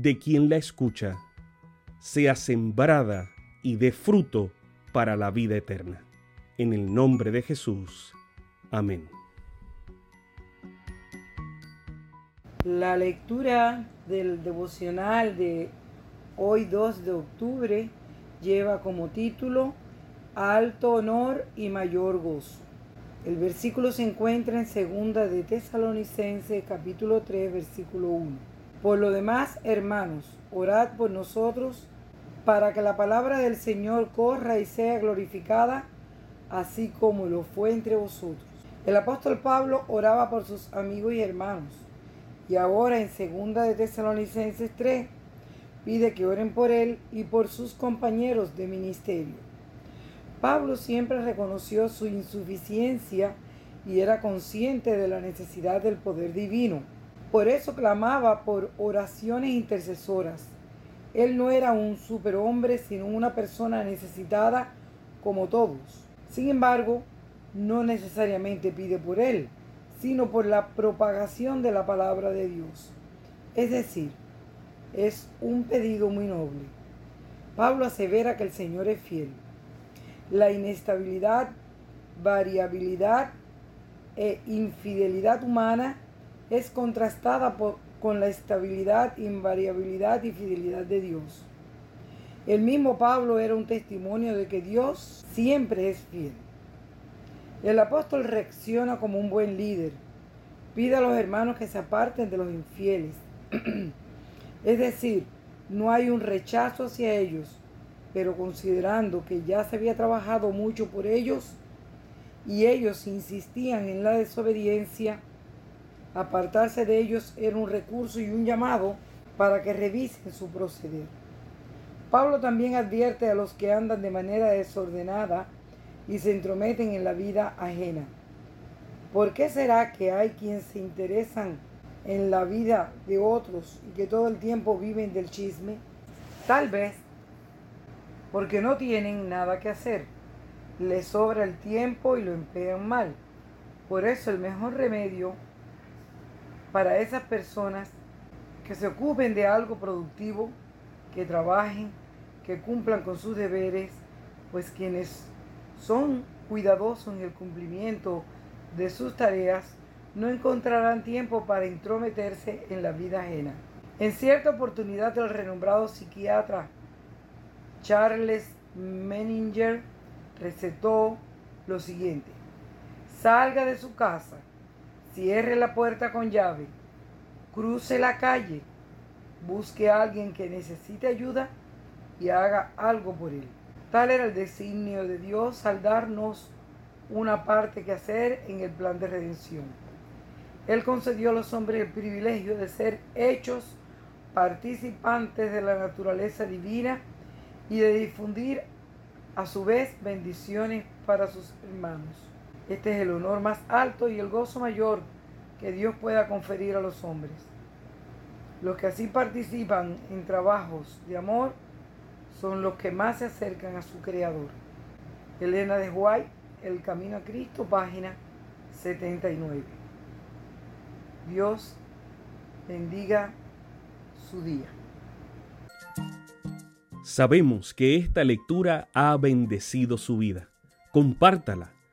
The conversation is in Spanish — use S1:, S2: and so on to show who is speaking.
S1: de quien la escucha, sea sembrada y dé fruto para la vida eterna. En el nombre de Jesús. Amén.
S2: La lectura del devocional de hoy 2 de octubre lleva como título Alto honor y mayor gozo. El versículo se encuentra en segunda de Tesalonicenses capítulo 3 versículo 1. Por lo demás, hermanos, orad por nosotros para que la palabra del Señor corra y sea glorificada, así como lo fue entre vosotros. El apóstol Pablo oraba por sus amigos y hermanos, y ahora en segunda de Tesalonicenses 3 pide que oren por él y por sus compañeros de ministerio. Pablo siempre reconoció su insuficiencia y era consciente de la necesidad del poder divino. Por eso clamaba por oraciones intercesoras. Él no era un superhombre, sino una persona necesitada como todos. Sin embargo, no necesariamente pide por él, sino por la propagación de la palabra de Dios. Es decir, es un pedido muy noble. Pablo asevera que el Señor es fiel. La inestabilidad, variabilidad e infidelidad humana es contrastada con la estabilidad, invariabilidad y fidelidad de Dios. El mismo Pablo era un testimonio de que Dios siempre es fiel. El apóstol reacciona como un buen líder. Pide a los hermanos que se aparten de los infieles. Es decir, no hay un rechazo hacia ellos, pero considerando que ya se había trabajado mucho por ellos y ellos insistían en la desobediencia, apartarse de ellos era un recurso y un llamado para que revisen su proceder. Pablo también advierte a los que andan de manera desordenada y se entrometen en la vida ajena. ¿Por qué será que hay quienes se interesan en la vida de otros y que todo el tiempo viven del chisme? Tal vez porque no tienen nada que hacer. Les sobra el tiempo y lo emplean mal. Por eso el mejor remedio para esas personas que se ocupen de algo productivo, que trabajen, que cumplan con sus deberes, pues quienes son cuidadosos en el cumplimiento de sus tareas no encontrarán tiempo para intrometerse en la vida ajena. En cierta oportunidad el renombrado psiquiatra Charles Menninger recetó lo siguiente. Salga de su casa, cierre la puerta con llave, cruce la calle, busque a alguien que necesite ayuda y haga algo por él. Tal era el designio de Dios al darnos una parte que hacer en el plan de redención. Él concedió a los hombres el privilegio de ser hechos participantes de la naturaleza divina y de difundir a su vez bendiciones para sus hermanos. Este es el honor más alto y el gozo mayor que Dios pueda conferir a los hombres. Los que así participan en trabajos de amor son los que más se acercan a su Creador. Elena de White, El Camino a Cristo, página 79. Dios bendiga su día.
S1: Sabemos que esta lectura ha bendecido su vida. Compártala,